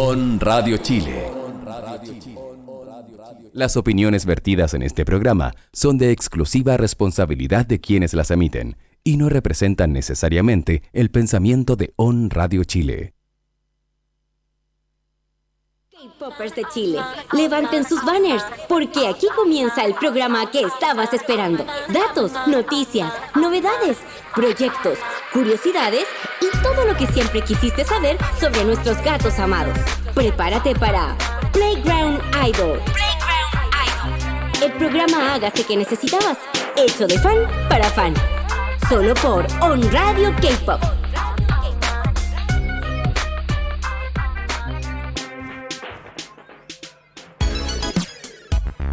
On Radio Chile. Las opiniones vertidas en este programa son de exclusiva responsabilidad de quienes las emiten y no representan necesariamente el pensamiento de On Radio Chile. K-Poppers de Chile, levanten sus banners, porque aquí comienza el programa que estabas esperando. Datos, noticias, novedades, proyectos, curiosidades y todo lo que siempre quisiste saber sobre nuestros gatos amados. Prepárate para Playground Idol. Playground Idol. El programa Hágase que necesitabas, hecho de fan para fan. Solo por On Radio K-Pop.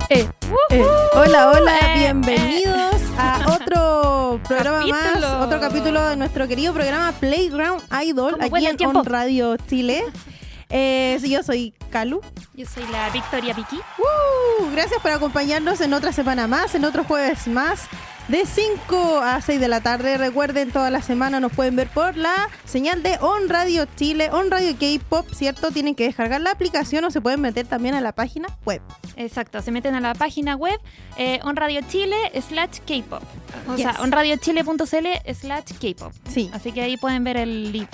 Eh, eh, hola, hola, bienvenidos a otro programa más, otro capítulo de nuestro querido programa Playground Idol ¿Cómo aquí en? On Radio Chile. Eh, yo soy Calu. Yo soy la Victoria Vicky. ¡Uh! gracias por acompañarnos en otra semana más, en otro jueves más. De 5 a 6 de la tarde. Recuerden, toda la semana nos pueden ver por la señal de On Radio Chile, On Radio K-Pop, ¿cierto? Tienen que descargar la aplicación o se pueden meter también a la página web. Exacto, se meten a la página web eh, onradio chile slash K-pop. O sea, Yes. onradiochile.cl slash K-pop. Sí. Así que ahí pueden ver el link.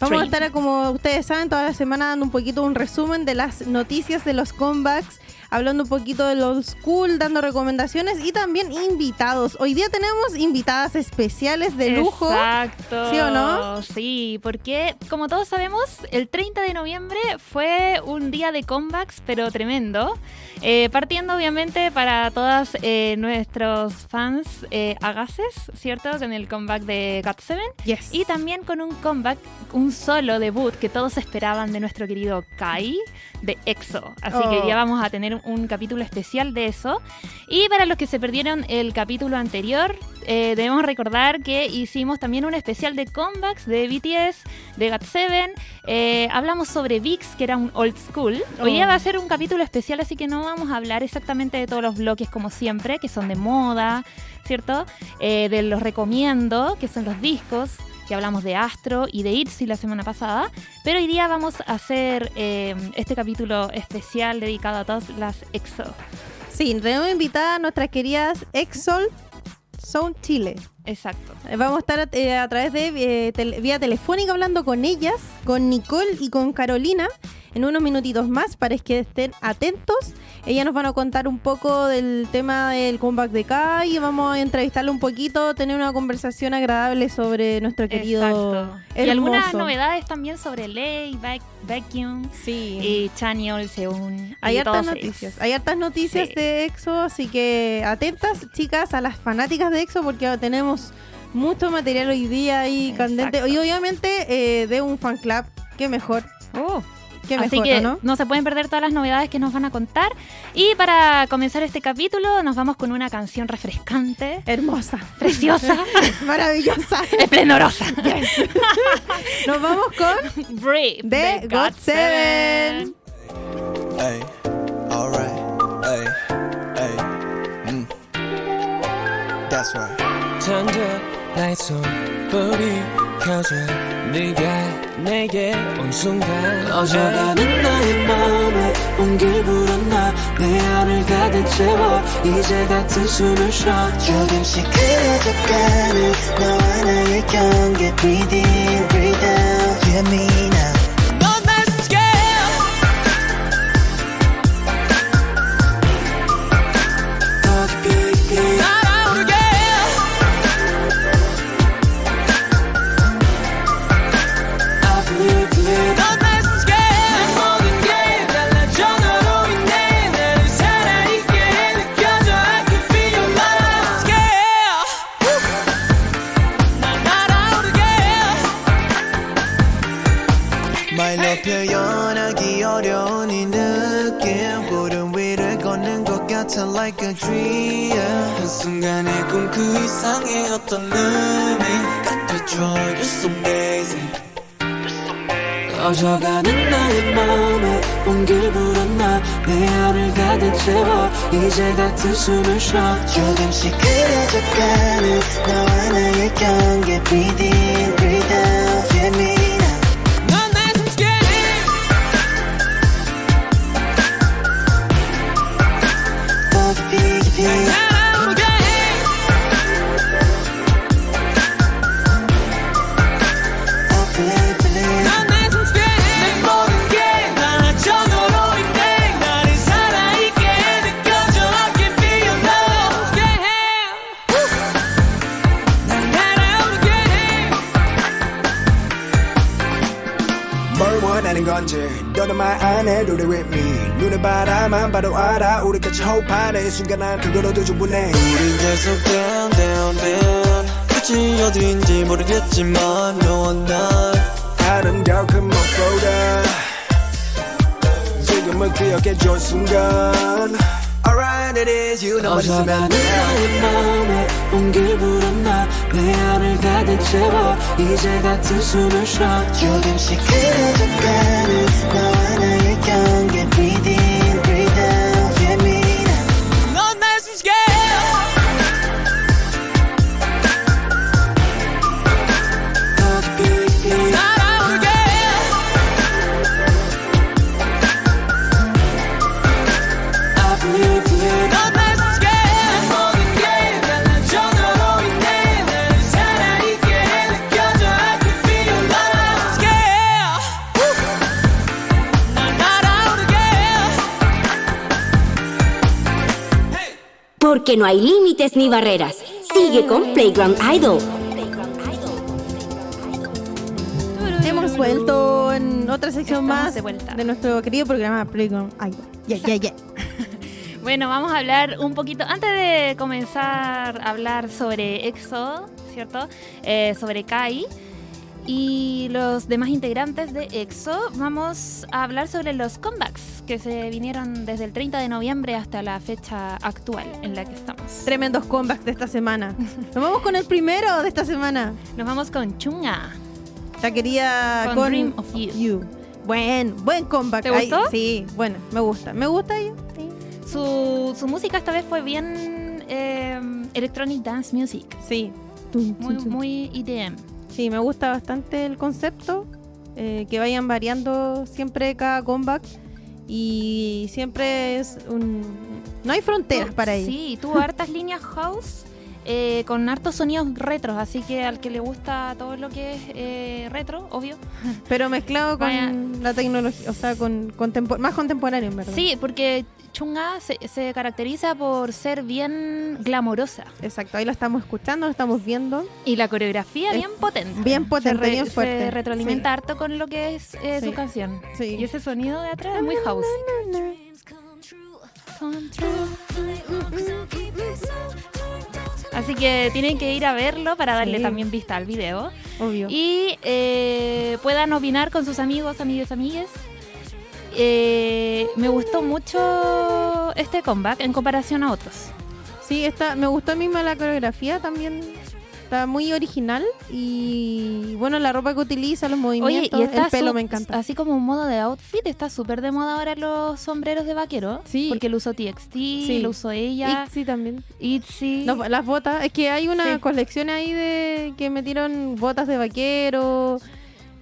Vamos a estar, como ustedes saben, toda la semana dando un poquito un resumen de las noticias de los comebacks, hablando un poquito de los school, dando recomendaciones y también invitados. Hoy día tenemos invitadas especiales de lujo. Exacto. ¿Sí o no? Sí, porque como todos sabemos, el 30 de noviembre fue un día de comebacks, pero tremendo. Eh, partiendo obviamente para todas eh, nuestros fans eh, agaces, ¿cierto? Con el comeback de GOT7. Yes. Y también con un comeback, un solo debut que todos esperaban de nuestro querido Kai de EXO. Así Oh. que hoy día vamos a tener un capítulo especial de eso. Y para los que se perdieron el capítulo anterior, eh, debemos recordar que hicimos también un especial de comebacks de BTS, de GOT7. Eh, hablamos sobre VIX, que era un old school. Hoy día Oh. va a ser un capítulo especial, así que no vamos a hablar exactamente de todos los bloques como siempre, que son de moda, ¿cierto? Eh, de los recomiendo, que son los discos, que hablamos de Astro y de ITZY la semana pasada. Pero hoy día vamos a hacer eh, este capítulo especial dedicado a todas las EXO. Sí, tenemos invitada a nuestras queridas Exol Sound Chile. Exacto. Eh, Vamos a estar eh, a través de eh, tel- vía telefónica hablando con ellas, con Nicole y con Carolina, en unos minutitos más para que estén atentos. Ellas nos van a contar un poco del tema del comeback de Kai vamos a entrevistarle un poquito, tener una conversación agradable sobre nuestro querido Exacto. Y algunas novedades también sobre Baek- Baekhyun Sí. y Chanyeol, Seun. Hay hartas ellos. noticias, hay hartas noticias Sí. de EXO, así que atentas, chicas, a las fanáticas de EXO porque tenemos mucho material hoy día ahí candente. Y obviamente eh, de un fan club, qué mejor, Oh. qué Así mejor, que ¿no? no se pueden perder todas las novedades que nos van a contar. Y para comenzar este capítulo, nos vamos con una canción refrescante, Hermosa, preciosa, maravillosa. esplendorosa. Nos vamos con Brave The God Seven. Hey, alright, hey, hey, mm. That's right. 천재 나의 손불이 켜져 네가 내게 온 순간. 꺼져가는 나의 마음에 온길 불었나 내 안을 가득 채워 이제 같은 숨을 쉬어. 조금씩 그려져가는 너와 나의 경계 Breathe in, breathe out Yeah, me like a dream. 한순간의 꿈 그 이상의 어떤 의미 같아져 You're so amazing. 꺼져가는 나의 마음에 온길 불었나. 내 안을 가득 채워 이제 같은 숨을 쉬어. 조금씩 그려져가는 너와 나의 경계 Breathe in, breathe out Yeah, me 바라만 봐도 알아. 우리 같이 호흡하는 이 순간 난 그걸로도 충분해. 우린 계속 down down down. 끝이 어디인지 모르겠지만 너와 난 아름다운 그 무엇보다. 지금은 기억해준 순간. Alright it is you. 돼 너의 마음에 온길 불었나. 내 안을 가득 채워. 이제 같은 숨을 쉬어. 조금씩 흐려져가는 너와 나의 경계 in, Porque no hay límites ni barreras. Sigue con Playground Idol. Hemos vuelto en otra sección Estamos más de vuelta. de nuestro querido programa Playground Idol. Ya, ya, ya. Bueno, vamos a hablar un poquito, antes de comenzar a hablar sobre EXO, ¿cierto? Eh, sobre Kai y los demás integrantes de EXO, vamos a hablar sobre los comebacks que se vinieron desde el 30 de noviembre hasta la fecha actual en la que estamos. Tremendos comebacks de esta semana. Nos vamos con el primero de esta semana. Nos vamos con Chunga. La querida Con con, Dream of You. Buen, buen comeback. ¿Te Ay, gustó? sí, bueno, me gusta. Me gusta ella. Sí. Su, su música esta vez fue bien eh, electronic dance music, Sí. Muy, muy EDM. Sí, me gusta bastante el concepto. eh, que vayan variando siempre cada comeback. Y siempre es un. No hay fronteras para ellos. Sí, tuvo hartas líneas house eh, con hartos sonidos retros, así que al que le gusta todo lo que es eh, retro, obvio. Pero mezclado con Vaya. la tecnología, o sea, con contempor- más contemporáneo, en verdad. Sí, porque Chunga se, se caracteriza por ser bien glamorosa Exacto, ahí lo estamos escuchando, lo estamos viendo. y la coreografía Es bien potente. bien potente, se bien fuerte. Se retroalimenta harto con lo que es eh, Sí. su canción. Sí. Y ese sonido de atrás es muy house. Así que tienen que ir a verlo para darle Sí. también vista al video. Obvio. y eh, puedan opinar con sus amigos, amigas, amigues. Eh, me gustó mucho este comeback en comparación a otros. Sí, está, me gustó a mí la coreografía también. Está muy original y bueno, la ropa que utiliza, los Oye, movimientos, y el pelo me encanta. Así como un modo de outfit, está súper de moda ahora los sombreros de vaquero. Sí. Porque lo usó TXT, lo usó ella, Sí, también. Itzy. Los- las botas, es que hay una Sí. colección ahí de que metieron botas de vaquero.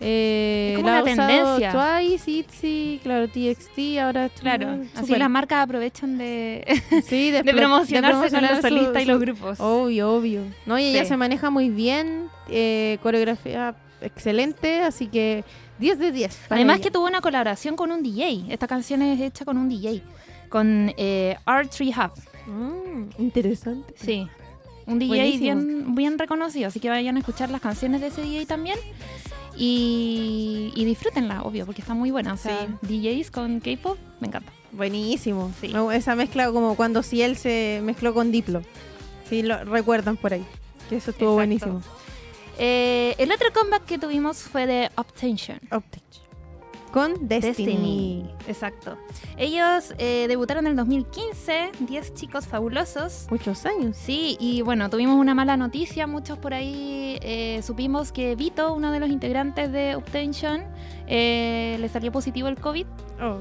Eh, Es como la una tendencia. Twice, Itzy, claro, TXT, ahora Claro, mm, así las marcas aprovechan de, sí, de explo- promocionarse con los solistas y los grupos. Obvio, obvio. No, y ella se maneja muy bien, eh, coreografía excelente, así que 10 de 10. para Además ella. que tuvo una colaboración con un DJ. Esta canción es hecha con un DJ. Con eh, R3 Hub. Mm, interesante. Sí. Un DJ Buenísimo. bien, bien reconocido. Así que vayan a escuchar las canciones de ese DJ también. Y, y disfrútenla, obvio, porque está muy buena. O sea, DJs con K-pop, me encanta. Buenísimo. Sí. Esa mezcla como cuando Ciel se mezcló con Diplo. Sí, lo recuerdan por ahí. Que eso estuvo Exacto. buenísimo. Eh, el otro comeback que tuvimos fue de Obtention. Optic. Con Destiny. Exacto. Ellos eh, debutaron en el 2015, 10 chicos fabulosos. Muchos años. Sí, y bueno, tuvimos una mala noticia. Muchos por ahí eh, supimos que Vito, uno de los integrantes de Obtention, eh, le salió positivo el COVID Oh.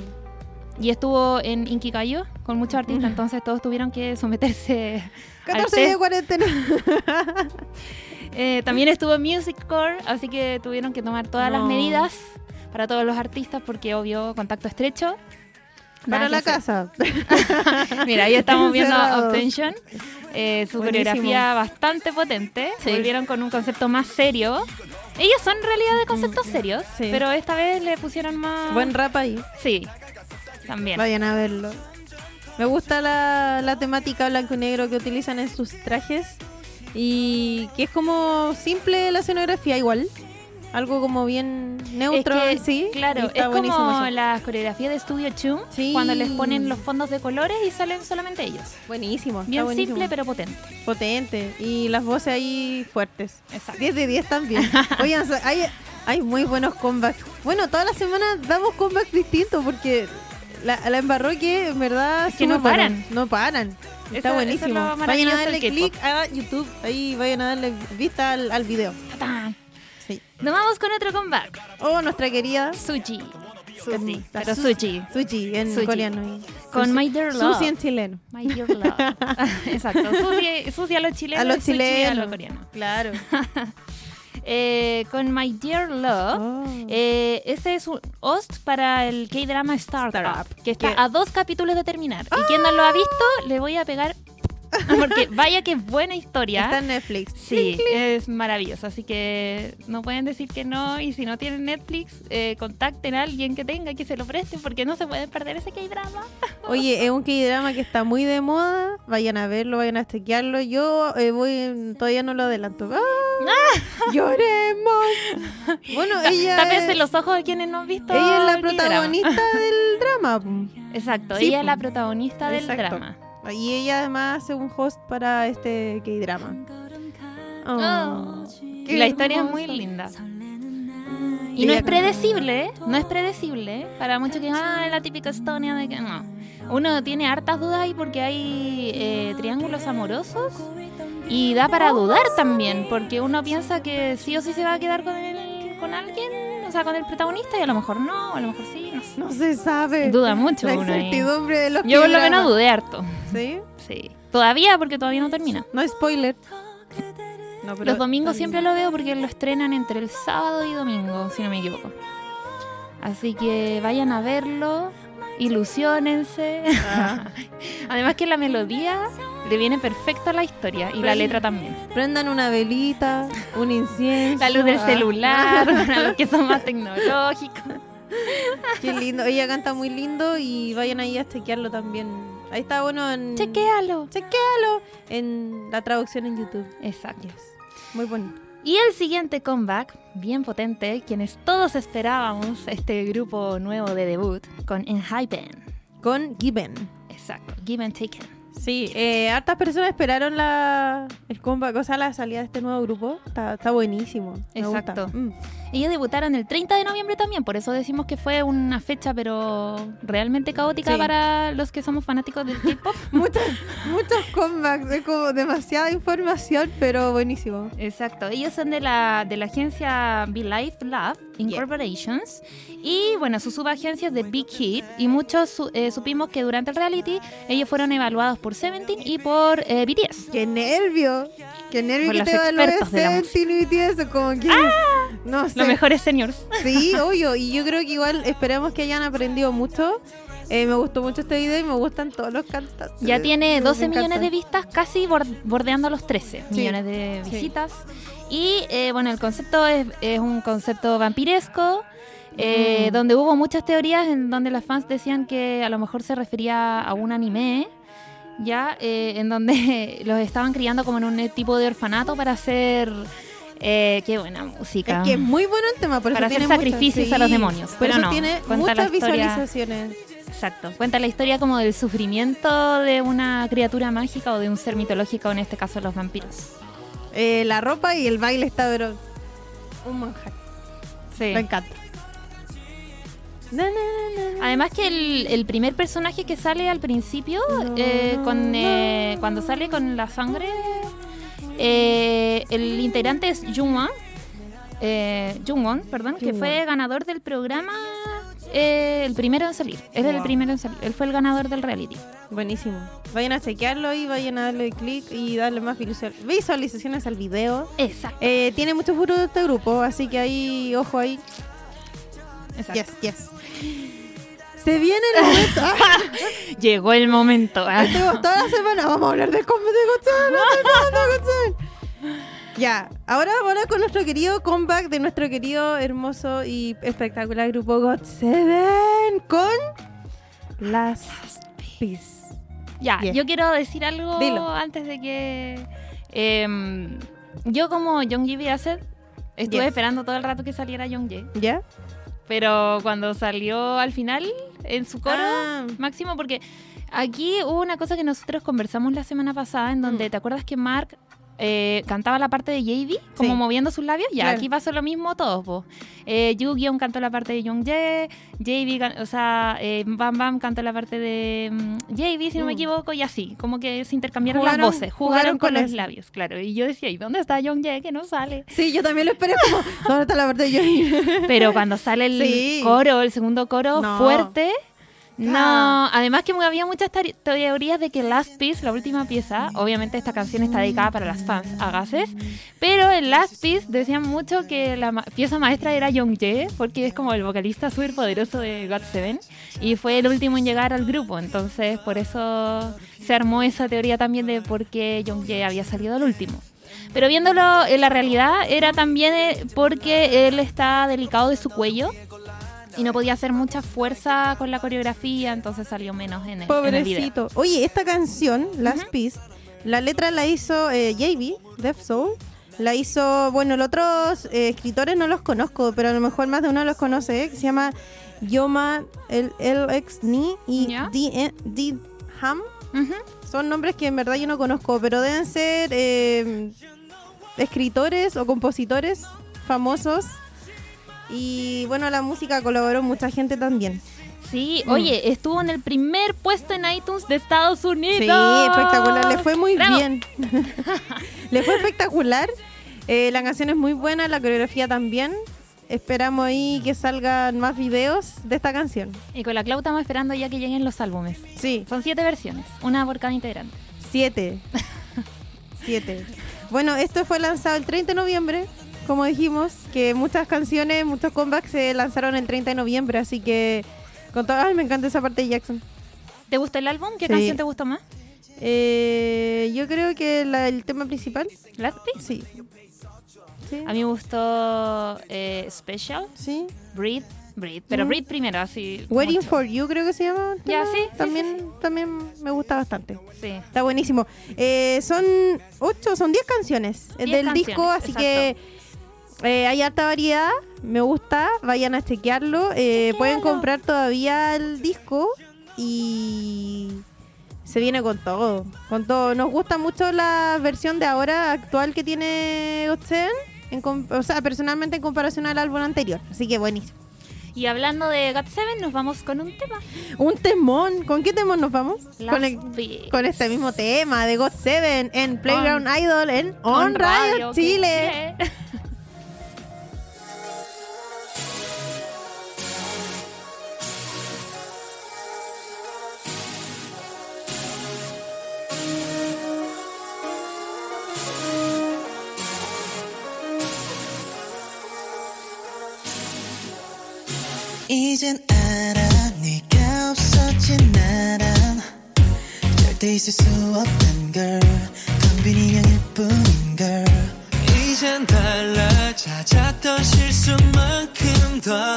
y estuvo en Inkigayo con muchos artistas. Entonces todos tuvieron que someterse. al 14 días de cuarentena. Eh, también estuvo en Music Core, así que tuvieron que tomar todas las medidas para todos los artistas porque obvio contacto estrecho. Para Nada la que hacer. casa. Mira, ahí estamos viendo. Obtention. Eh, su Buenísimo. coreografía bastante potente. Sí. Volvieron con un concepto más serio. Ellos son en realidad de conceptos serios, Mm. Sí. pero esta vez le pusieron más. Buen rap ahí. Sí, también. Vayan a verlo. Me gusta la, la temática blanco y negro que utilizan en sus trajes. Y que es como simple la escenografía igual. Algo como bien neutro Es que, sí. Claro, está es buenísimo como la coreografía de Studio Chum, Sí. cuando les ponen los fondos de colores y salen solamente ellos. Buenísimo. Bien buenísimo. simple, pero potente. potente. Y las voces ahí fuertes. Exacto. 10 de 10 también. Oigan, hay, hay muy buenos comebacks. Bueno, todas las semanas damos comebacks distintos porque la, la embarró que en verdad Es que no paran. No paran. Eso- Está eso es buenísimo. vayan a darle clic a YouTube. Ahí vayan a darle vista al, al video. ¡Tatán! Sí. Nos vamos con otro comeback. Oh, nuestra querida Suji. Suji. Sí, pero en coreano. Con My Dear Love. Sushi en chileno. My Dear Love. Exacto. Sushi, sushi a los chilenos A los sushi a chilenos. los coreanos. Claro. Eh, con My Dear Love. Oh. eh, este es un host para el K-drama Startup, Startup, que está a dos capítulos de terminar. Y quien no lo ha visto, le voy a pegar. Porque vaya que buena historia. Está en Netflix. Sí, es maravilloso. Así que no pueden decir que no. Y si no tienen Netflix, eh, contacten a alguien que tenga que se lo preste porque no se pueden perder ese K-drama. Oye, es un K-drama que está muy de moda. Vayan a verlo, vayan a chequearlo. Yo eh, voy, todavía no lo adelanto. ¡Ah! ¡Lloremos! Bueno, ella, Tápense es, los ojos de quienes no han visto. ella es la protagonista del drama. Exacto, Sí, ella es la protagonista del Exacto. drama. Y ella además hace un host para este K-drama. Oh, Y qué la historia es muy linda. Y Ella no es predecible, no es predecible. Para muchos que ah, la típica Estonia de que no. Uno tiene hartas dudas ahí porque hay eh, triángulos amorosos y da para dudar también, porque uno piensa que sí o sí se va a quedar con el, con alguien, o sea, con el protagonista y a lo mejor no, a lo mejor sí, no sé. No se sabe. Duda mucho La incertidumbre de los Yo por lo menos dudé harto. ¿Sí? Sí. Todavía porque todavía no termina. No spoiler. No, pero Los domingos siempre lo veo porque lo estrenan entre el sábado y domingo, si no me equivoco. Así que vayan a verlo, ilusionense. Ah. Además que la melodía le viene perfecta a la historia y la letra también. Prendan una velita, un incienso. La luz del ah. celular, para los que son más tecnológicos. Qué lindo. Ella canta muy lindo y vayan ahí a chequearlo también. Ahí está bueno en. Chequéalo. Chequéalo en la traducción en YouTube. Exacto. Muy bonito. Y el siguiente comeback, bien potente, quienes todos esperábamos, este grupo nuevo de debut, con Enhypen. Con Given. Exacto, Give and Taken. Sí, eh, hartas personas esperaron la el comeback, o sea, la salida de este nuevo grupo. Está, está buenísimo. Me gusta. Exacto. Mm. Ellos debutaron el 30 de noviembre también, por eso decimos que fue una fecha, pero realmente caótica Sí. para los que somos fanáticos del K-pop. Muchos, muchos comebacks, es como demasiada información, pero buenísimo. Exacto, ellos son de la, de la agencia Be Life Lab Incorporations y bueno, su subagencia es de Big Hit y muchos su- eh, supimos que durante el reality ellos fueron evaluados por Seventeen y por eh, BTS. ¡Qué nervio! ¡Qué nervio Por que los te la Seventeen y BTS! Como que... No sé. Mejores seniors. Sí, obvio. Y yo creo que igual esperemos que hayan aprendido mucho. Eh, me gustó mucho este video y me gustan todos los cantantes. Ya tiene Me 12 millones de vistas, casi bor- bordeando los 13 Sí, millones de sí. visitas. Y eh, bueno, el concepto es, es un concepto vampiresco, eh, Mm. donde hubo muchas teorías en donde las fans decían que a lo mejor se refería a un anime, ya, eh, en donde los estaban criando como en un tipo de orfanato para hacer... eh, qué buena música. Es que es muy bueno el tema, por Para eso hacer tiene mucho- sacrificios a los demonios, Por pero eso no, tiene muchas visualizaciones. Exacto. Cuenta la historia como del sufrimiento de una criatura mágica o de un ser mitológico, en este caso los vampiros. Eh, la ropa y el baile está, pero un manjar. Sí. Me encanta. Na, na, na. Además que el, el primer personaje que sale al principio, eh, con, eh, cuando sale con la sangre, eh, el integrante es Jungwon, eh, Jungwon, perdón, que fue ganador del programa, eh, el primero en salir. Él el primero en salir. Él fue el ganador del reality. Buenísimo. Vayan a chequearlo y vayan a darle clic y darle más visual- visualizaciones al video. Exacto. Eh, tiene muchos furos este grupo, así que ahí, ojo ahí. exacto. Yes, yes. Se viene el momento. Ah, Llegó el momento. ah. toda la semana. Vamos a hablar de Com- de. Ya, ahora vamos a hablar con nuestro querido comeback de nuestro querido, hermoso y espectacular grupo God Seven con Las Peace. Ya, Bien. yo quiero decir algo Dilo. antes de que. em, yo, como Young G Acid, estuve Yes. esperando todo el rato que saliera Young J. ¿Ya? Pero cuando salió al final, en su coro Ah. máximo, porque aquí hubo una cosa que nosotros conversamos la semana pasada, en donde Mm. te acuerdas que Mark eh, cantaba la parte de JD, como Sí. moviendo sus labios. Ya, Claro. aquí pasó lo mismo todos, po. Eh, Yu-Gi-Oh cantó la parte de Young Jae, JB, can- o sea, eh, Bam Bam cantó la parte de JB, si no me Mm. equivoco, y así, como que se intercambiaron Jugaron- las voces, jugaron, jugaron con, con los labios, claro. Y yo decía, ¿y dónde está Young Jae que no sale? Sí, yo también lo esperé como. ¿Dónde está la parte de Johnny? Pero cuando sale el Sí. coro, el segundo coro No. fuerte, no. Claro. Además que había muchas teorías de que Last Piece, la última pieza, obviamente esta canción está dedicada para las fans agaces, pero en Last Piece decían mucho que la ma- pieza maestra era Young Jae, porque es como el vocalista súper poderoso de God Seven, y fue el último en llegar al grupo, entonces por eso se armó esa teoría también de por qué Young Jae había salido al último. Pero viéndolo en la realidad, era también eh, porque él está delicado de su cuello y no podía hacer mucha fuerza con la coreografía, entonces salió menos en el, en el video. Pobrecito. Oye, esta canción, Last Piece, la letra la hizo eh, JB, Def Soul. La hizo, bueno, los otros eh, escritores no los conozco, pero a lo mejor más de uno los conoce, eh, que se llama Yoma el LX Ni y. D, D Ham. Ujú. Son nombres que en verdad yo no conozco, pero deben ser eh, escritores o compositores famosos. Y bueno, la música colaboró mucha gente también. Sí, Mm. oye, estuvo en el primer puesto en iTunes de Estados Unidos. Sí, espectacular. Le fue muy Bravo. bien. Le fue espectacular. Eh, la canción es muy buena, la coreografía también. Esperamos ahí que salgan más videos de esta canción. Y con la Clau estamos esperando ya que lleguen los álbumes. Sí, Son siete versiones, una por cada integrante. siete. siete. Bueno, esto fue lanzado el 30 de noviembre. Como dijimos, que muchas canciones, muchos comebacks se lanzaron el 30 de noviembre. Así que, con todo, ay, me encanta esa parte de Jackson. ¿Te gustó el álbum? ¿Qué Sí. canción te gustó más? Eh, yo creo que la- el tema principal, ¿Last Piece? sí. Sí, A mí me gustó eh, Special, sí. Breathe, Breathe, pero Mm. Breathe primero, así. Waiting mucho. for You creo que se llama. Ya, tema. sí, sí, También, sí, también me gusta bastante. Sí. Está buenísimo. Eh, son ocho, son diez canciones eh, Diez del canciones, disco, así que eh, hay harta variedad. Me gusta, vayan a chequearlo. Eh, pueden comprar todavía el disco y se viene con todo, con todo. Nos gusta mucho la versión de ahora actual que tiene Gotzen, en o sea, personalmente en comparación al álbum anterior. Así que buenísimo. Y hablando de God Seven, nos vamos con un tema. Un temón. ¿Con qué temón nos vamos? Con, el- Piece. con este mismo tema de God Seven en Playground Idol en On, On Radio, Radio Chile. Chile. 이젠 알아. 네가 없어진 나란 절대 있을 수 없단 걸. 건빈이명일 뿐인 걸. 이젠 달라 찾았던 실수만큼 더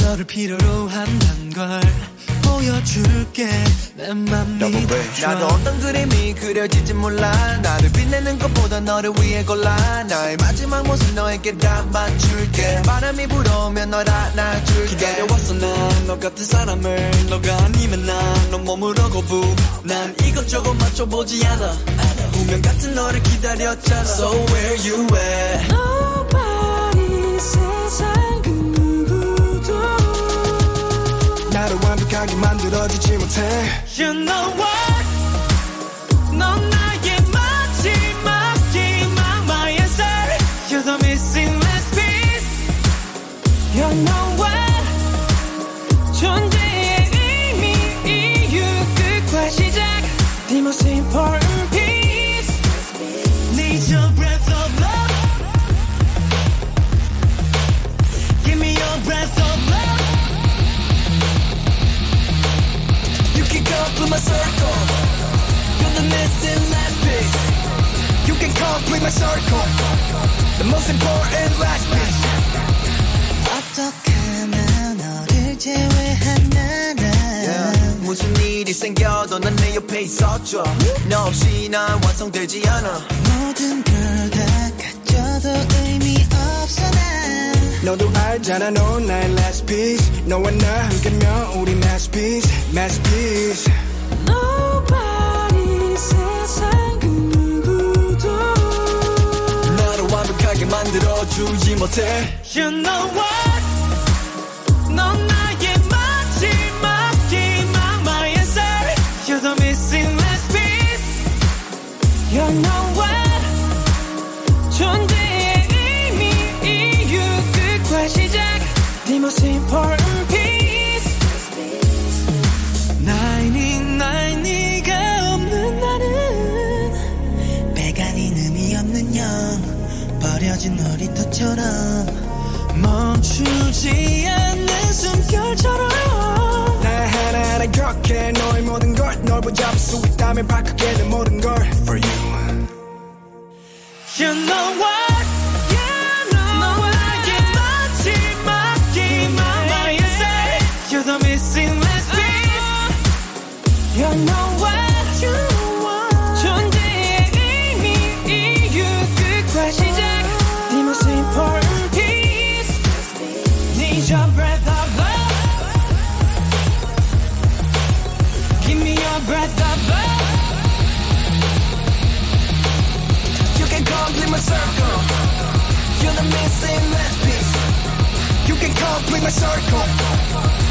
너를 필요로 한단 걸 보여줄게. 내맘 나도 믿어줘. 어떤 그림이 그려질지 몰라. 나를 빛내는 것보다 너를 위해 골라. 나의 마지막 모습 너에게 다 맞출게. 바람이 불어오면 널 안아줄게. 기다려왔어 난 너 같은 사람을. 너가 아니면 난너 몸으로 거부. 난 이것저것 맞춰보지 않아. 운명 같은 너를 기다렸잖아. So where you at 완벽하게 만들어주지 못해 You know what 넌 나의 마지막 희망 My answer You're the missing last piece You know what 존재의 의미 이유 끝과 시작 The most important my circle. You're the missing last piece. You can complete my circle. The most important last piece. 어떻게 하나 너를 제외한 나라 Yeah. 무슨 일이 생겨도 난 내 옆에 있어줘. 너 없이 난 완성되지 않아. 모든 걸다 가져도 의미 없어 난 너도 알잖아 넌 나의 last piece. 너와 나 함께면 우리 masterpiece, masterpiece. 주지 못해. You know what? 넌 나의 마지막 희망, my answer. You're the missing last piece. You know what? 존재의 의미, 이유, 끝과 시작. Most important piece. 멈추지 않는 숨결처럼 나 하나하나 격해 너의 모든 걸널 붙잡을 수 있다면 바꾸게 내 모든 걸 for you. You know what?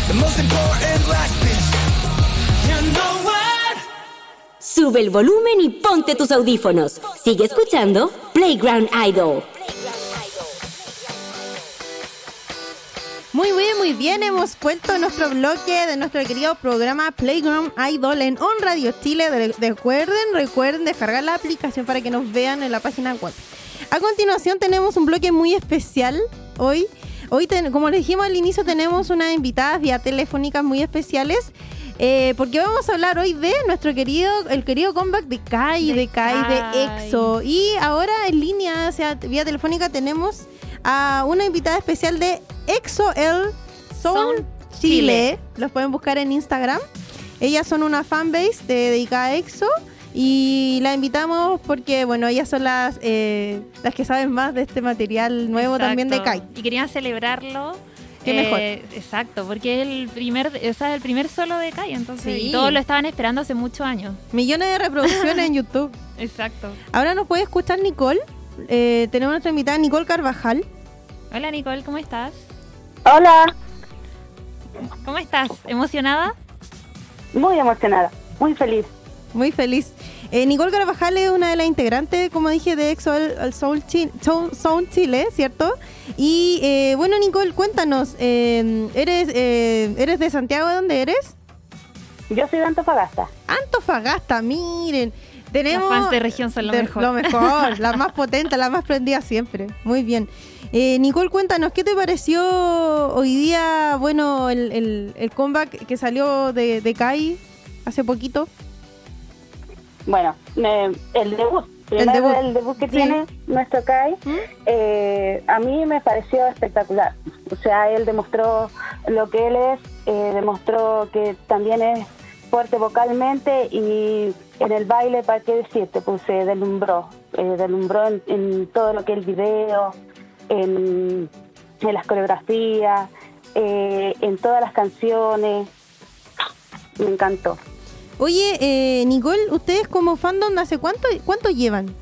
The most important last piece. You know what? Sube el volumen y ponte tus audífonos. Sigue escuchando Playground Idol. Muy bien, muy bien. Hemos vuelto nuestro bloque de nuestro querido programa Playground Idol en On Radio Chile. De- Recuerden, recuerden descargar la aplicación para que nos vean en la página web. A continuación tenemos un bloque muy especial hoy. Hoy, ten- como les dijimos al inicio, tenemos unas invitadas vía telefónicas muy especiales. eh, porque vamos a hablar hoy de nuestro querido, el querido comeback de Kai, de, De Kai, de. EXO. Y ahora en línea, o sea, vía telefónica, tenemos a una invitada especial de EXO El Soul Soul Chile. Chile. Los pueden buscar en Instagram. Ellas son una fanbase de, dedicada a EXO. Y la invitamos porque, bueno, ellas son las, eh, las que saben más de este material nuevo también de Kai. Y querían celebrarlo. Qué mejor. Exacto, porque es el primer, o sea, el primer solo de Kai, entonces Sí. y todos lo estaban esperando hace muchos años. Millones de reproducciones en YouTube. Exacto. Ahora nos puede escuchar Nicole. Eh, tenemos nuestra invitada Nicole Carvajal. Hola Nicole, ¿cómo estás? Hola, ¿Cómo estás? ¿Emocionada? muy emocionada, muy feliz. Muy feliz. Eh, Nicole Carvajal es una de las integrantes, como dije, de EXO al, al Soul, Chi- Soul- Sound Chile, ¿cierto? Y eh, bueno, Nicole, cuéntanos, eh, ¿eres, eh, ¿eres de Santiago? ¿De dónde eres? Yo soy de Antofagasta. Antofagasta, miren. Tenemos Las fans de región son lo de- mejor. Lo mejor, la más potente, la más prendida siempre. Muy bien. Eh, Nicole, cuéntanos, ¿qué te pareció hoy día, bueno, el, el- el comeback que salió de, de Kai hace poquito? Bueno, me- el debut, primero debut. el debut que Sí. tiene nuestro Kai, ¿Mm? eh, a mí me pareció espectacular. O sea, él demostró lo que él es, eh, demostró que también es fuerte vocalmente y en el baile, ¿para qué decirte? Pues se deslumbró, eh, deslumbró en, en todo lo que es el video, en, en las coreografías, eh, en todas las canciones. Me encantó. Oye, eh, Nicole, ¿ustedes como fandom hace cuánto, cuánto llevan?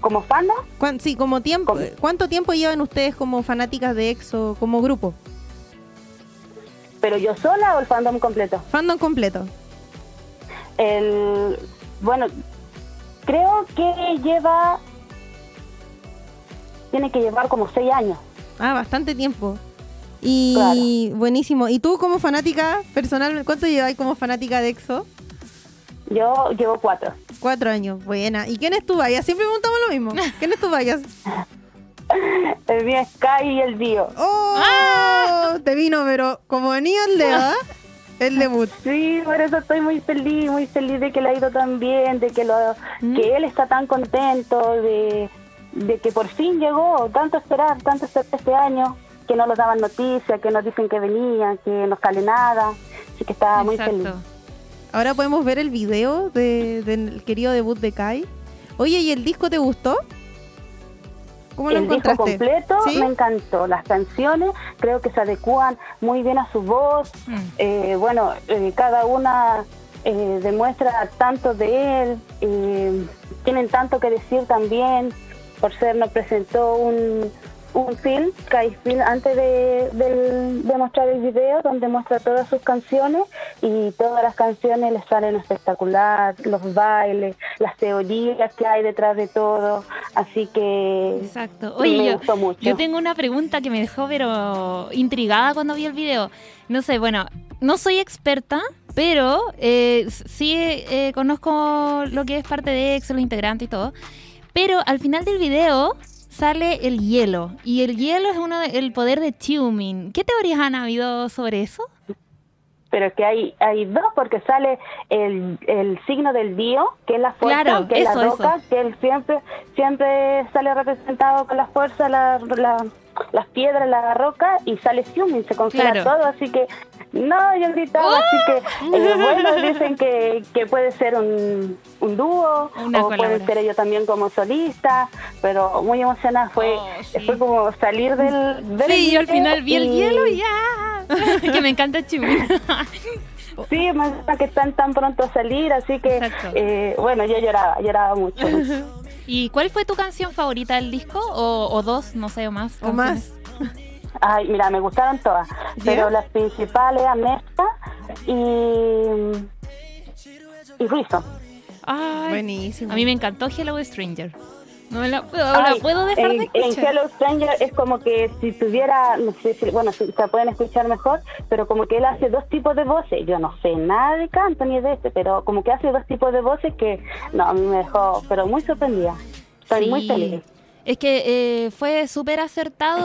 Como fandom, ¿Cuán- sí, como tiempo. ¿Cómo? ¿Cuánto tiempo llevan ustedes como fanáticas de EXO, como grupo? pero yo sola o el fandom completo. Fandom completo. El, bueno, creo que lleva, tiene que llevar como seis años. Ah, bastante tiempo. Y buenísimo. ¿Y tú como fanática personal, cuánto lleváis como fanática de EXO? Yo llevo cuatro. Cuatro años. Buena. ¿Y quién es tu vaya? Siempre preguntamos lo mismo. ¿Quién es tu vayas? El mío es Kai y el Dio. ¡Oh! Te vino, pero como anillo al dedo, ¿ah? El debut. Sí, por eso estoy muy feliz, muy feliz de que le ha ido tan bien, de que, lo, ¿Mm? que él está tan contento, de, de que por fin llegó, tanto esperar, tanto esperar este año, que no nos daban noticias, que nos dicen que venía, que no sale nada, así que estaba muy feliz. Exacto. Ahora podemos ver el video de- del querido debut de Kai. Oye, ¿y el disco te gustó? ¿Cómo lo el disco encontraste? completo ¿Sí? me encantó. Las canciones creo que se adecúan muy bien a su voz. Mm. Eh, bueno, eh, cada una eh, demuestra tanto de él. eh, tienen tanto que decir también. Por ser nos presentó un, un film, Kai Film, antes de, del- de mostrar el video, donde muestra todas sus canciones y todas las canciones le salen espectacular, los bailes, las teorías que hay detrás de todo. Así que Exacto. Oye, me yo, gustó mucho. yo tengo una pregunta que me dejó pero intrigada cuando vi el video. No sé, bueno, no soy experta, pero eh, sí eh, conozco lo que es parte de EXO, los integrantes y todo. Pero al final del video sale el hielo. Y el hielo es uno de- el poder de Tumin. ¿Qué teorías han habido sobre eso? pero que hay hay dos porque sale el, el signo del dio que es la fuerza Claro, que es la roca que él siempre siempre sale representado con la fuerza la, la- las piedras la roca y sale Xiumin se congela Claro. todo así que no yo gritaba así que eh, bueno dicen que, que puede ser un, un dúo Una o pueden colaboración. ser ellos también como solistas pero muy emocionada fue Oh, sí. fue como salir del, del Sí, yo al final vi el y- hielo y ya. que me encanta Tumin. Sí, más que están tan pronto a salir, así que, Exacto. eh, bueno, yo lloraba, lloraba mucho. mucho. ¿Y cuál fue tu canción favorita del disco? O, o dos, no sé, o más. ¿O más? Ay, mira, me gustaron todas, pero las principales, Amesta y, y Reason. Ay, Buenísimo. A mí me encantó Hello Stranger. No me la puedo, la Ay, puedo dejar en, de en escuchar. Hello Stranger es como que si tuviera, no sé si, bueno, si se pueden escuchar mejor, pero como que él hace dos tipos de voces. Yo no sé nada de canto ni de este, pero como que hace dos tipos de voces que, no, a mí me dejó, pero muy sorprendida. Estoy muy Sí. feliz. Es que eh, fue súper acertado.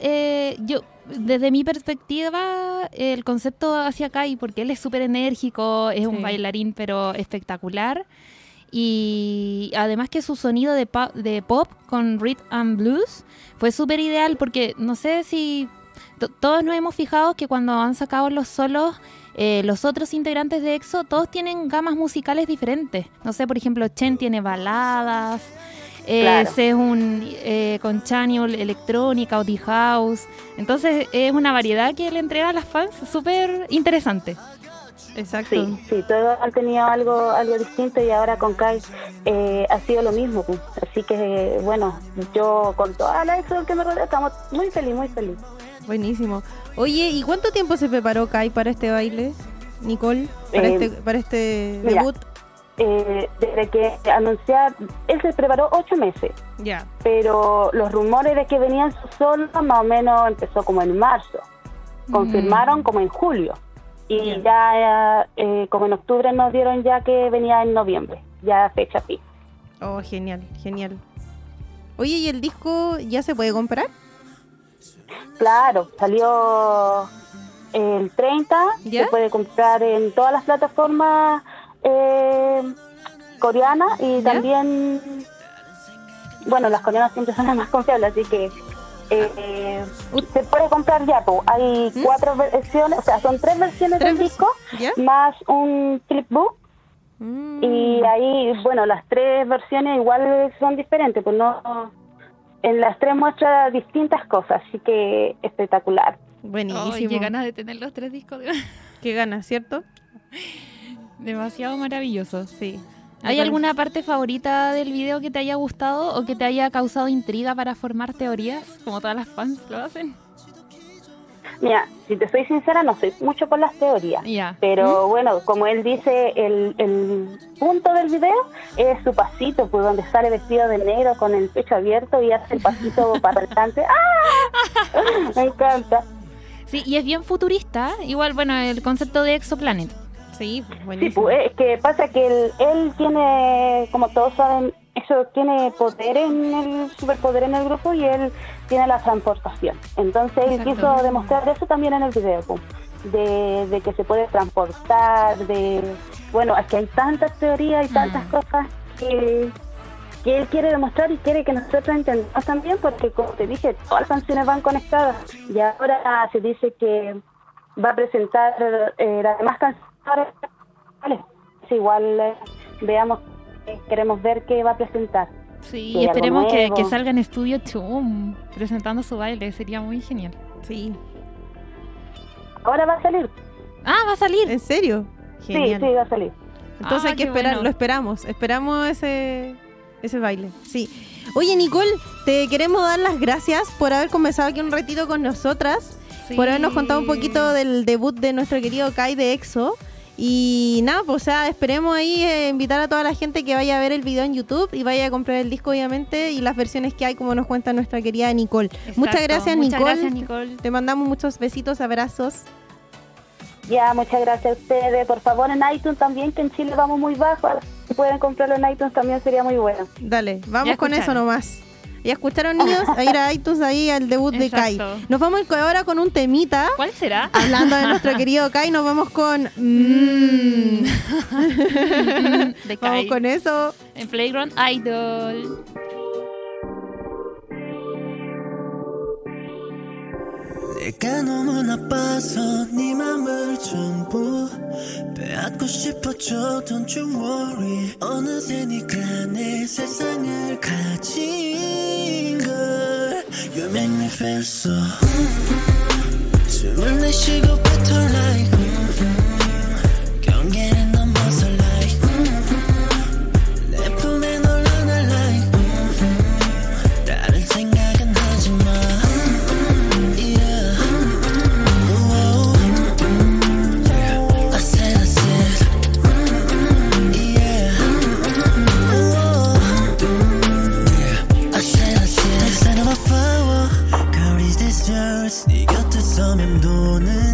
Eh, yo, desde mi perspectiva, el concepto hacia Kai, porque él es súper enérgico, es Sí. un bailarín, pero espectacular. Y además que su sonido de, pa- de pop con rhythm and blues fue súper ideal porque no sé si to- todos nos hemos fijado que cuando han sacado los solos, eh, los otros integrantes de EXO, todos tienen gamas musicales diferentes. No sé, por ejemplo, Chen tiene baladas, eh, Claro. ese es un eh, con Chaniol, electrónica o The House. Entonces es una variedad que le entrega a las fans súper interesante. Exacto. Sí, sí, todos han tenido algo algo distinto y ahora con Kai eh, ha sido lo mismo. pues. Así que, bueno, yo con toda la que me rodea estamos muy feliz, muy feliz. Buenísimo. Oye, ¿y cuánto tiempo se preparó Kai para este baile? Nicole, para Eh, este, para este mira. debut. Eh, desde que anunciar, él se preparó ocho meses, Ya. pero los rumores de que venían solo más o menos empezó como en marzo. Confirmaron como en julio. Y ya, eh, como en octubre nos dieron ya que venía en noviembre, ya fecha fija. Oh, genial, genial. Oye, ¿y el disco ya se puede comprar? Claro, salió el 30, ¿Ya? se puede comprar en todas las plataformas eh, coreanas y ¿Ya? también, bueno, las coreanas siempre son las más confiables, así que eh, se puede comprar ya, po. hay cuatro versiones, o sea, son tres versiones ¿Mm? ¿Tres del disco, ¿Ya? más un flipbook. Mm, Y ahí, bueno, las tres versiones igual son diferentes, pues no. En las tres muestra distintas cosas, así que espectacular. buenísimo. Ay, qué ganas de tener los tres discos. de- Qué ganas, ¿cierto? Demasiado maravilloso. Sí. ¿Hay alguna parte favorita del video que te haya gustado o que te haya causado intriga para formar teorías, como todas las fans lo hacen? Mira, si te soy sincera, no soy mucho con las teorías. Ya. Pero bueno, como él dice, el, el punto del video es su pasito, pues donde sale vestido de negro con el pecho abierto y hace el pasito para adelante. ¡Ah! Me encanta. Sí, y es bien futurista. Igual, bueno, el concepto de Exoplanet. Sí, Sí, buenísimo. pues es que pasa que él, él tiene, como todos saben, eso tiene poder en el superpoder en el grupo y él tiene la transportación. Entonces él quiso demostrar eso también en el video, de, de que se puede transportar, de... Bueno, es que hay tantas teorías y tantas Mm. cosas que, que él quiere demostrar y quiere que nosotros entendamos también, porque como te dije, todas las canciones van conectadas. Y ahora se dice que va a presentar eh, las demás canciones. Vale, igual eh, veamos, eh, queremos ver qué va a presentar. Sí, Sí, y algo esperemos que, que salga en estudio Chum presentando su baile, sería muy genial. Sí. Ahora va a salir. Ah, va a salir. ¿En serio? Genial. Sí, sí, va a salir. Entonces Ah, hay que esperar, bueno. lo esperamos, esperamos ese, ese baile. Sí. Oye, Nicole, te queremos dar las gracias por haber conversado aquí un ratito con nosotras, por habernos contado un poquito del debut de nuestro querido Kai de EXO. Y nada, pues o sea, esperemos ahí eh, invitar a toda la gente que vaya a ver el video en YouTube y vaya a comprar el disco, obviamente, y las versiones que hay, como nos cuenta nuestra querida Nicole. Exacto. Muchas gracias, Muchas Nicole. gracias, Nicole. Te mandamos muchos besitos, abrazos. Ya, muchas gracias a ustedes. Por favor, en iTunes también, que en Chile vamos muy bajo. Si pueden comprarlo en iTunes también sería muy bueno. Dale, vamos Ya con eso nomás. Ya escucharon niños, a ir a iTunes ahí al debut de Kai. Nos vamos ahora con un temita. ¿Cuál será? Hablando de nuestro querido Kai, nos vamos con. Mm. De Vamos Kai. con eso. En Playground Idol. 내가 너무 나빠서 네 맘을 전부 빼앗고 싶어져 Don't you worry. 어느새 네가 내 세상을 가진 걸 You make me feel so 숨을 내쉬고 battle like 경계를 넘 네 곁에 서 맴도는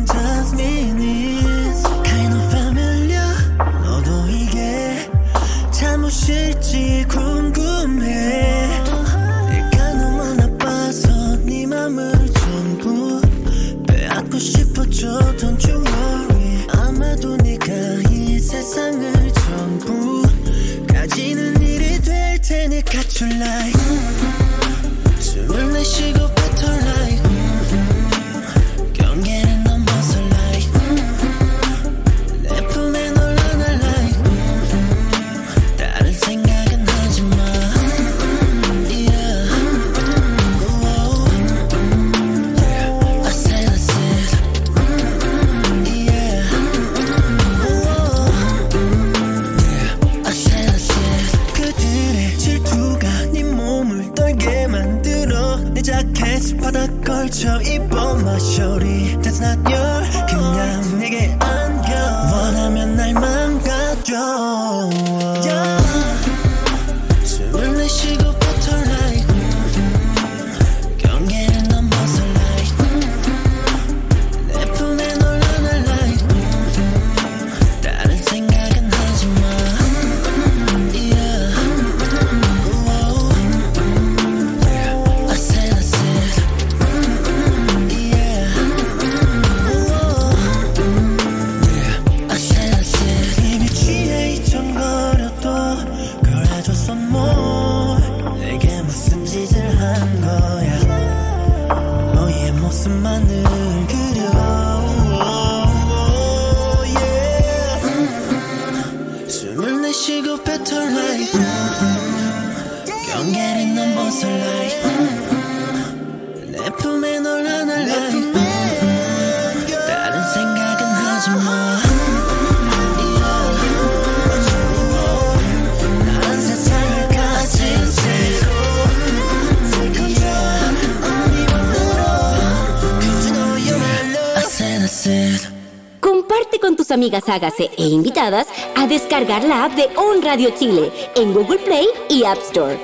amigas Hágase e invitadas a descargar la app de On Radio Chile en Google Play y App Store.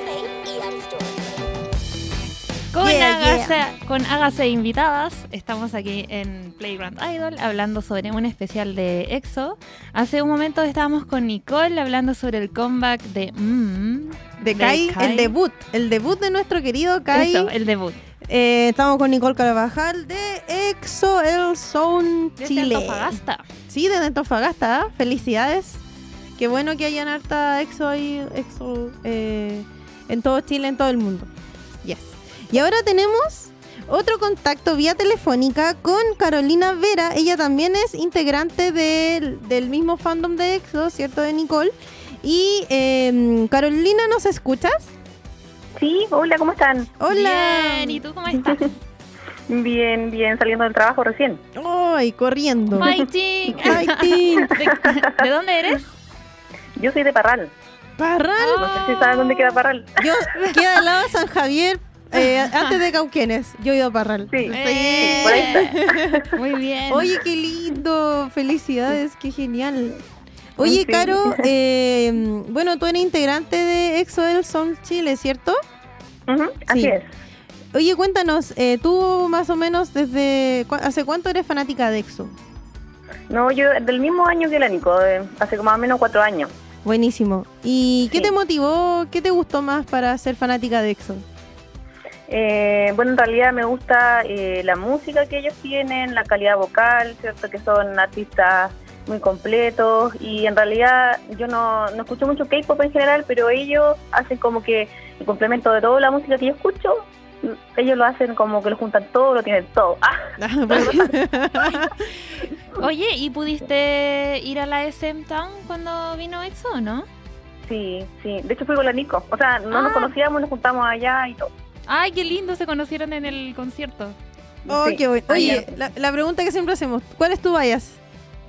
Con, Yeah, Hágase, con Hágase invitadas, estamos aquí en Playground Idol hablando sobre un especial de EXO. Hace un momento estábamos con Nicole hablando sobre el comeback de... Mm, De Kai, el debut. El debut de nuestro querido Kai. Eso, el debut. Eh, estamos con Nicole Carvajal de Exo El Sound Desde Chile. Antofagasta. Sí, de Antofagasta. Felicidades. Qué bueno que hayan harta Exo ahí, Exo eh, en todo Chile, en todo el mundo. Yes. Y ahora tenemos otro contacto vía telefónica con Carolina Vera. Ella también es integrante del, del mismo fandom de Exo, ¿cierto? De Nicole. Y eh, Carolina, ¿nos escuchas? Sí, hola, ¿cómo están? Hola. Bien, ¿y tú cómo estás? Bien, bien, saliendo del trabajo recién. ¡Ay, corriendo! Fighting. Fighting. ¿De, de dónde eres? Yo soy de Parral. Parral. No sé si saben dónde queda Parral. Yo queda al lado de San Javier, eh, antes de Cauquenes. Yo he ido a Parral. Sí, Eh, por ahí Muy bien. Oye, qué lindo. Felicidades, qué genial. Oye, Sí. Caro, eh, bueno, tú eres integrante de Exo del Son Chile, ¿cierto? Así Sí. es. Oye, cuéntanos, eh, tú más o menos desde... cu- ¿Hace cuánto eres fanática de Exo? No, yo del mismo año que la Nico, de hace como más o menos cuatro años. Buenísimo. ¿Y qué te motivó, qué te gustó más para ser fanática de Exo? Eh, bueno, en realidad me gusta eh, la música que ellos tienen, la calidad vocal, ¿cierto? Que son artistas muy completos y en realidad yo no, no escucho mucho K-pop en general, pero ellos hacen como que el complemento de toda la música que yo escucho, ellos lo hacen como que lo juntan todo, lo tienen todo. Ah, Oye, ¿y pudiste ir a la SM Town cuando vino EXO o no? sí, sí. De hecho fui con la Nico. O sea, no nos Ah. conocíamos, nos juntamos allá y todo. Ay, qué lindo, se conocieron en el concierto. Oh, Sí. qué bueno. Oye, la pregunta que siempre hacemos, ¿cuál es tu bias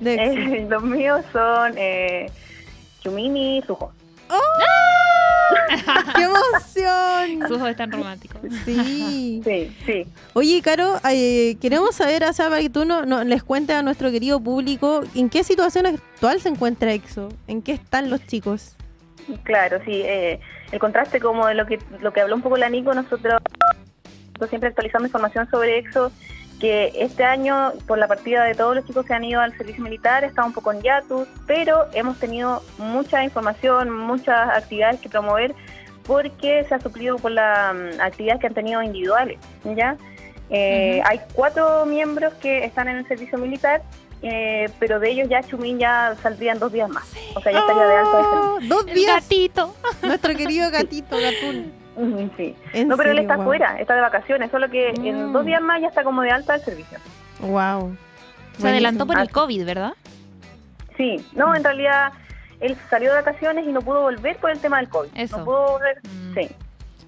de? Eh, los míos son eh, Chumini y Sujo. ¡Qué emoción! Sus ojos están románticos. Sí. Sí, sí. Oye, Caro, eh, queremos saber, o sea, para que tú no, no- les cuentes a nuestro querido público en qué situación actual se encuentra EXO, en qué están los chicos. Claro, sí. eh, el contraste como de lo que lo que habló un poco la Nico, nosotros nosotros siempre actualizando información sobre EXO, que este año, por la partida de todos los chicos que han ido al servicio militar, está un poco en hiatus, pero hemos tenido mucha información, muchas actividades que promover, porque se ha suplido por las mm, actividades que han tenido individuales, ¿ya? Eh. Hay cuatro miembros que están en el servicio militar, eh, pero de ellos ya Chumín ya saldrían dos días más. O sea, ya estaría de alta servicio. Oh, Dos El días. gatito. Nuestro querido gatito, gatún. Ujú, Sí. En No, pero él está guau. afuera, está de vacaciones, solo que Mm. en dos días más ya está como de alta del servicio. Wow. Se adelantó por el. COVID, ¿verdad? Sí, no, en realidad él salió de vacaciones y no pudo volver por el tema del COVID. Eso. No pudo volver, Mm. sí.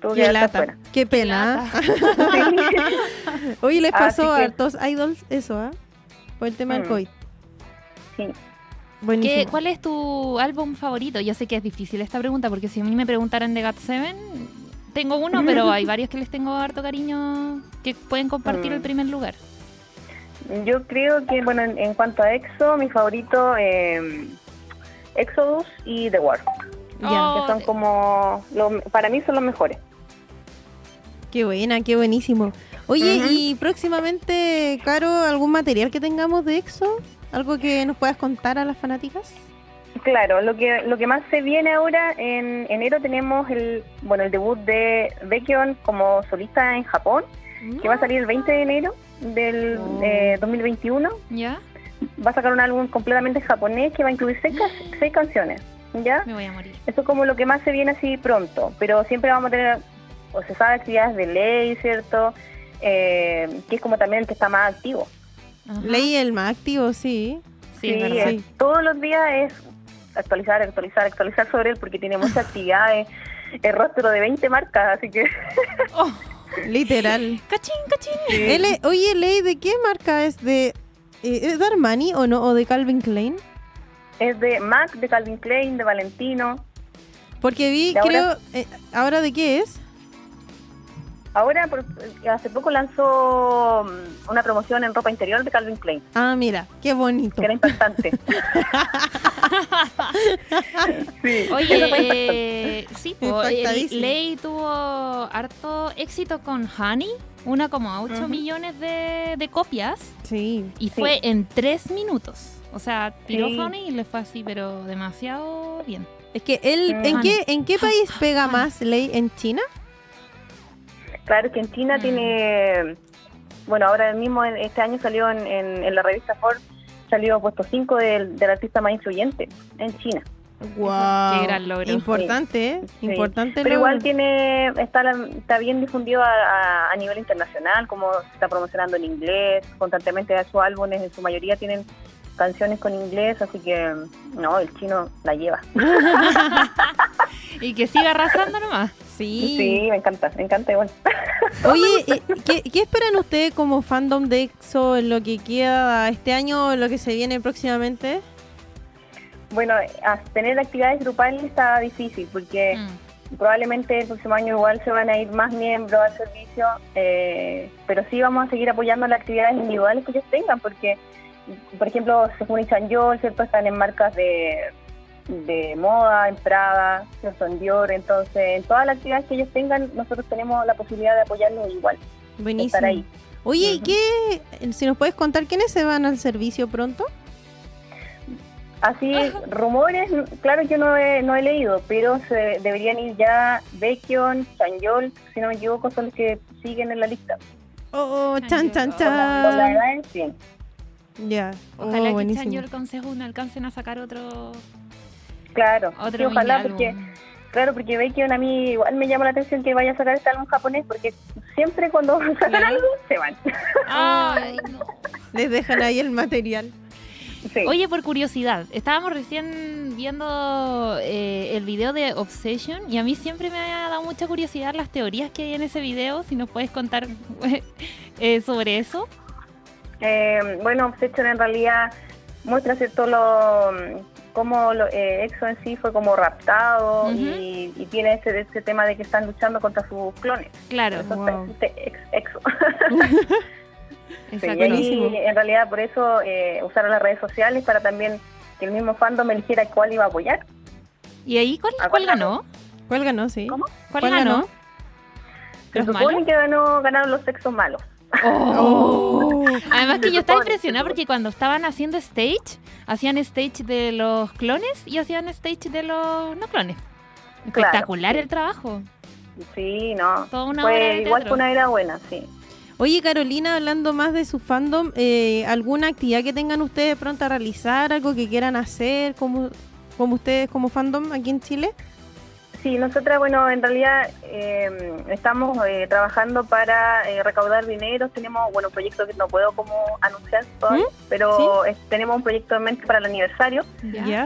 Tuvo que Qué lata. afuera. Qué pena. lata. Sí. Oye, les pasó a hartos idols eso, ¿ah? Por el tema del Mm. COVID. Sí. ¿Qué, ¿Cuál es tu álbum favorito? Yo sé que es difícil esta pregunta porque si a mí me preguntaran de GOT7, tengo uno, pero hay varios que les tengo harto cariño que pueden compartir Mm. el primer lugar. Yo creo que, bueno, en, en cuanto a EXO, mi favorito, eh, Exodus y The War, Ya. Oh, que son como, lo- para mí son los mejores. Qué buena, qué buenísimo. Oye, y próximamente, Caro, algún material que tengamos de EXO? ¿Algo que nos puedas contar a las fanáticas? Claro, lo que lo que más se viene ahora en enero tenemos el bueno el debut de Baekhyun como solista en Japón, que va a salir el 20 de enero del Oh. eh, 2021. ¿Ya? Va a sacar un álbum completamente en japonés que va a incluir seis, ca- seis canciones, ¿ya? Me voy a morir. Eso es como lo que más se viene así pronto, pero siempre vamos a tener, o se sabe, actividades de ley, ¿cierto? Eh, que es como también el que está más activo. Ajá. Leí el más activo, sí. Sí, es verdad. es- todos los días es actualizar, actualizar, actualizar sobre él porque tiene muchas actividades, el rostro de 20 marcas, así que Oh, Literal. cachín, cachín. Él es- oye, Ley, ¿de qué marca es? ¿De, eh, ¿Es de Armani o no? ¿O de Calvin Klein? es de Mac, de Calvin Klein, de Valentino. Porque vi, creo... eh, ¿Ahora de qué es? Ahora, por- hace poco lanzó mm, una promoción en ropa interior de Calvin Klein, Ah, mira, qué bonito. que era impactante. sí, Oye, eso fue impactante. eh, sí, po, Impactadísimo. Ley tuvo harto éxito con Honey, una como a 8 Ujú. millones de, de copias, Sí. y Sí. fue en 3 minutos. O sea, tiró Sí. Honey y le fue así, pero demasiado bien. Es que él, ¿en Mm. qué, ¿en qué país pega más Ley? ¿En China? Claro que en China Mm. tiene, bueno, ahora mismo en- este año salió en, en- en la revista Forbes, salió puesto 5 del, del artista más influyente en China. Wow. Qué gran logro. Importante, ¿eh? Sí. Importante Pero logro. igual tiene está, la- está bien difundido a, a- a nivel internacional, como se está promocionando en inglés, constantemente sus álbumes en su mayoría tienen canciones con inglés, así que no, el chino la lleva. Y que siga arrasando nomás. Sí. Sí, me encanta, me encanta igual. Oye, eh, ¿qué, qué esperan ustedes como fandom de EXO en lo que queda este año o lo que se viene próximamente? Bueno, tener actividades grupales está difícil porque Mm. probablemente el próximo año igual se van a ir más miembros al servicio, eh, pero sí vamos a seguir apoyando las actividades individuales que ellos tengan, porque, por ejemplo, Sephora y Chanyeol, ¿cierto? Están en marcas de, de moda, en Prada, en Dior, entonces en todas las actividades que ellos tengan, nosotros tenemos la posibilidad de apoyarlos igual, Buenísimo. estar ahí. Oye, ¿y qué? Si nos puedes contar quiénes se van al servicio pronto. Así, rumores, claro que no he, no he leído, pero se deberían ir ya Baekhyun, Chanyeol, si no me equivoco, son los que siguen en la lista. Oh, chan, chan, Por la, por la chan. edad en sí. Ya. Ojalá oh, que buenísimo. Chanyeol con Sehun alcancen a sacar otro, Claro, otro sí, ojalá, porque, claro, porque Baekhyun a mí igual me llama la atención que vaya a sacar este álbum japonés, porque siempre cuando sacan Claro. algo, se van. Ay, no. Les dejan ahí el material. Sí. Oye, por curiosidad, estábamos recién viendo eh, el video de Obsession y a mí siempre me ha dado mucha curiosidad las teorías que hay en ese video. Si nos puedes contar eh, sobre eso. Eh, bueno, Obsession en realidad muestra cierto lo cómo lo, eh, EXO en sí fue como raptado y, y tiene ese, ese tema de que están luchando contra sus clones. Claro, Eso Wow. existe ex- EXO. Sí, y ahí, en realidad por eso eh, usaron las redes sociales para también que el mismo fandom eligiera cuál iba a apoyar. ¿Y ahí cuál, ¿A cuál cuál ganó? ¿Cuál ganó? Sí. ¿Cómo? ¿Cuál, ¿Cuál ganó? ganó? Se ¿Los supone malos? que ganó, ganaron los sexos malos. Oh. Además que yo estaba impresionada porque cuando estaban haciendo stage, hacían stage de los clones y hacían stage de los no clones. Claro, Espectacular sí. el trabajo. Sí, no. Toda una obra igual fue una era buena, sí. Oye, Carolina, hablando más de su fandom, eh, ¿alguna actividad que tengan ustedes pronto a realizar? ¿Algo que quieran hacer como, como ustedes como fandom aquí en Chile? Sí, nosotras, bueno, en realidad eh, estamos eh, trabajando para eh, recaudar dinero. Tenemos, bueno, un proyecto que no puedo como anunciar todavía, pero eh, tenemos un proyecto en mente para el aniversario.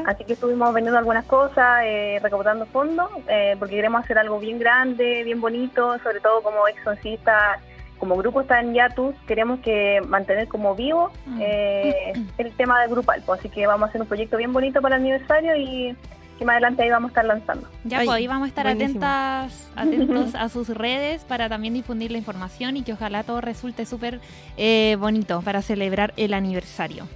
Así que estuvimos vendiendo algunas cosas, eh, recaudando fondos, eh, porque queremos hacer algo bien grande, bien bonito, sobre todo como exorcista, como grupo está en Yatus, queremos que mantener como vivo eh, el tema del grupal. así que vamos a hacer un proyecto bien bonito para el aniversario y que más adelante ahí vamos a estar lanzando. Ya, pues ahí vamos a estar buenísimo. atentas, atentos a sus redes para también difundir la información y que ojalá todo resulte súper eh, bonito para celebrar el aniversario.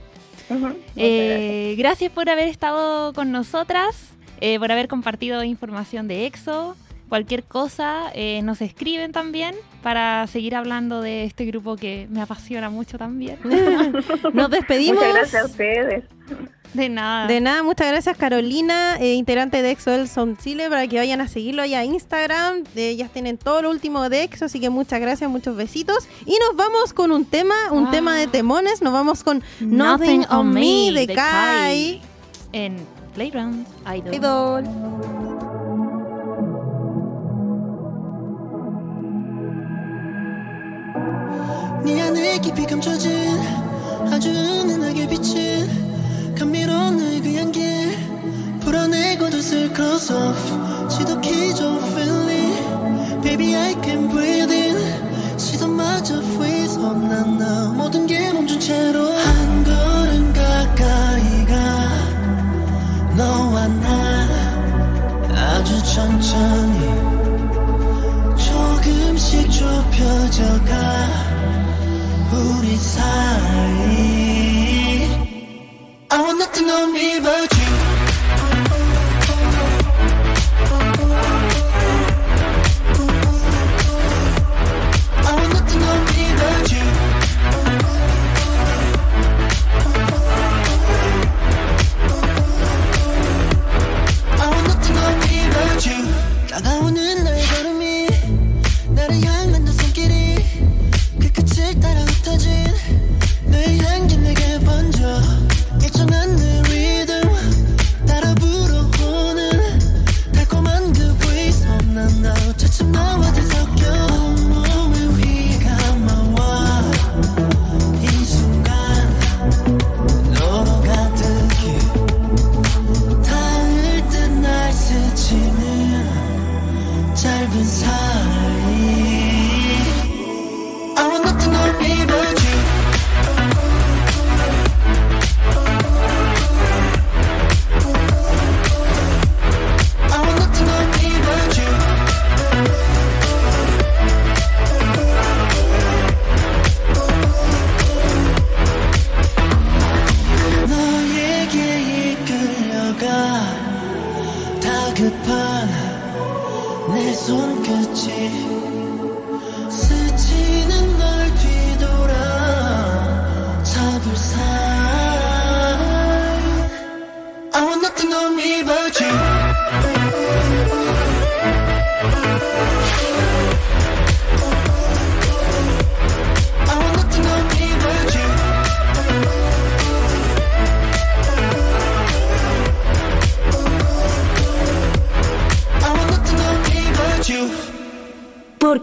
Eh, gracias por haber estado con nosotras, eh, por haber compartido información de EXO. Cualquier cosa eh, nos escriben también para seguir hablando de este grupo que me apasiona mucho también. Nos despedimos. Muchas gracias a ustedes. De nada. De nada, muchas gracias Carolina, eh, integrante de EXO El Son Chile, para que vayan a seguirlo allá a Instagram. Eh, ellas tienen todo lo último de EXO, así que muchas gracias, muchos besitos. Y nos vamos con un tema, un Ah. tema de temones. Nos vamos con Nothing, on Me de Kai. En Playground Idol. Idol. 네 안에 깊이 감춰진 아주 은은하게 비친 감미로운 너의 그 향기. 불어내고도 쓸 close off 지독히 좋은 feeling. Baby I can breathe in. 시선마저 freeze up 난나 모든 게 멈춘 채로 한 걸음 가까이 가 너와 나 아주 천천히 조금씩 좁혀져가 우리 사이 I want nothing on me but you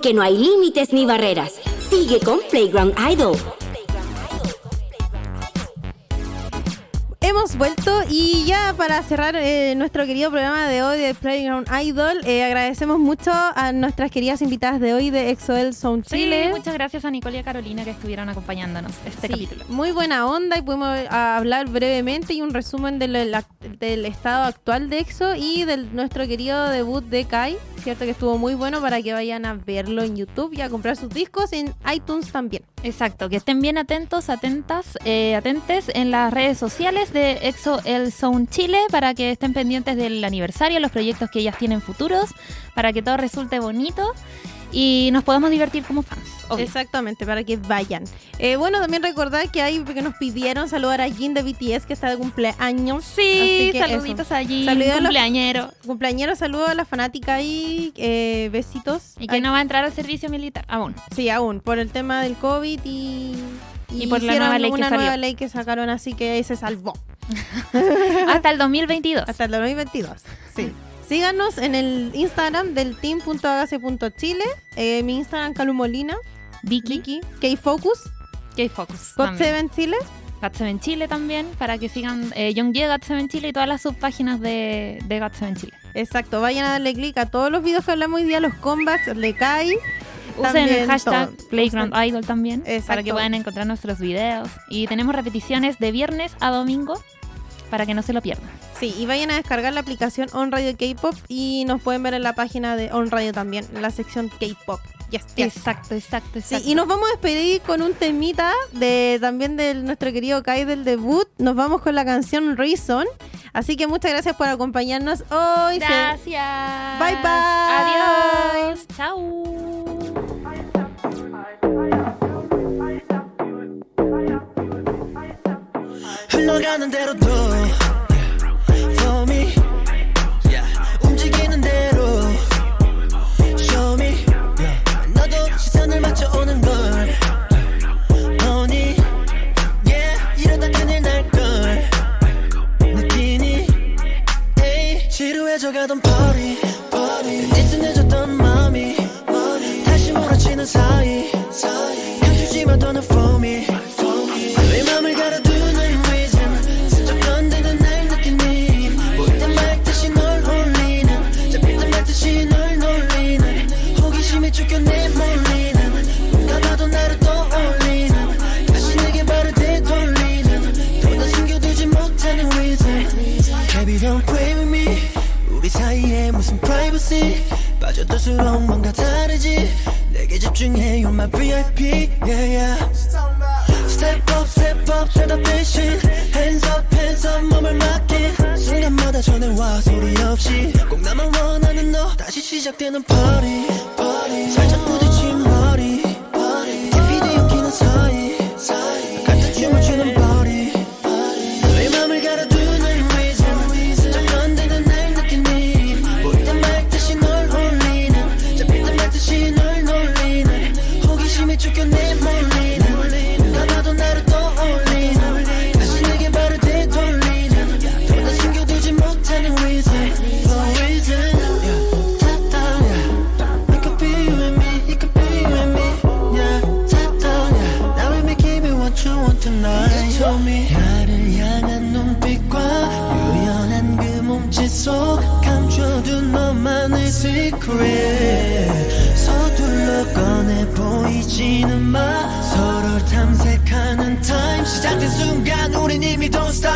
Porque no hay límites ni barreras. Sigue con Playground Idol. Hemos vuelto y ya para cerrar eh, nuestro querido programa de hoy de Playground Idol, eh, agradecemos mucho a nuestras queridas invitadas de hoy de EXO-L Sound Sí, Chile. muchas gracias a Nicole y a Carolina que estuvieron acompañándonos este Sí, capítulo. Muy buena onda y pudimos ah, hablar brevemente y un resumen del estado actual de EXO y de nuestro querido debut de Kai, cierto que estuvo muy bueno para que vayan a verlo en YouTube y a comprar sus discos en iTunes también. Exacto, que estén bien atentos, atentas, eh, atentes en las redes sociales de EXO El Sound Chile para que estén pendientes del aniversario, los proyectos que ellas tienen futuros, para que todo resulte bonito y nos podamos divertir como fans. obvio. Exactamente, para que vayan. Eh, bueno, también recordar que hay que nos pidieron saludar a Jin de BTS que está de cumpleaños. Sí, saluditos eso. allí, Saludos a los- cumpleañero. Cumpleañero, saludos a la fanática y eh, besitos. Y que Ay, no va a entrar al servicio militar aún. Sí, aún, por el tema del COVID y... Y por la nueva ley que una salió. nueva ley que sacaron, así que ahí se salvó. Hasta el 2022. Hasta el 2022. Sí. Síganos en el Instagram del team.agase.chile. Eh, mi Instagram, Calu Molina. Vicky, Vicky. K-Focus. K-Focus. también. God7 Chile. GOT7 Chile también, para que sigan eh, Young Ye GOT7 Chile y todas las subpáginas de, de GOT7 Chile. Exacto. Vayan a darle clic a todos los videos que hablamos hoy día, los combats, le Kai. Usen el hashtag todo. Playground Usen- Idol también, para que puedan encontrar nuestros videos. Y tenemos repeticiones de viernes a domingo, para que no se lo pierdan. Sí, y vayan a descargar la aplicación On Radio K-Pop y nos pueden ver en la página de On Radio también, en la sección K-Pop. Yes, yes. Exacto, exacto, Sí, exacto. y nos vamos a despedir con un temita de también de nuestro querido Kai del debut. Nos vamos con la canción Reason. Así que muchas gracias por acompañarnos hoy. Se- Gracias. Bye, bye. Adiós. Chao. 맞춰오는 걸. 너니? Yeah 이러다 큰일 날걸. 느끼니? Hey 지루해져 가던 party 느슨해졌던 마음이 다시 몰아치는 사이 빠져들수록 뭔가 다르지. 내게 집중해 you're my VIP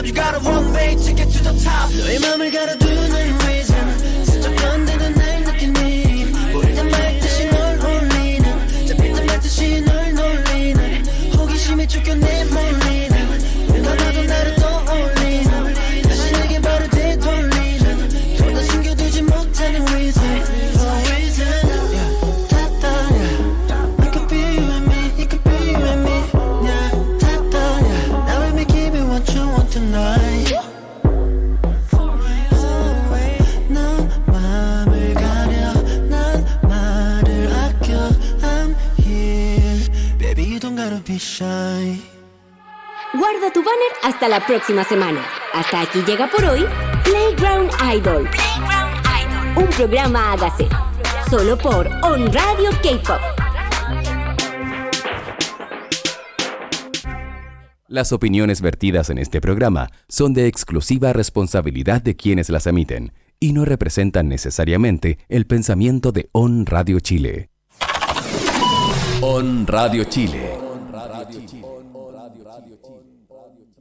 You got a one way ticket to the top 너의 맘을 가로 hasta la próxima semana. Hasta aquí llega por hoy Playground Idol. Playground Idol. Un programa hágase. Solo por On Radio K-Pop. Las opiniones vertidas en este programa son de exclusiva responsabilidad de quienes las emiten y no representan necesariamente el pensamiento de On Radio Chile. On Radio Chile.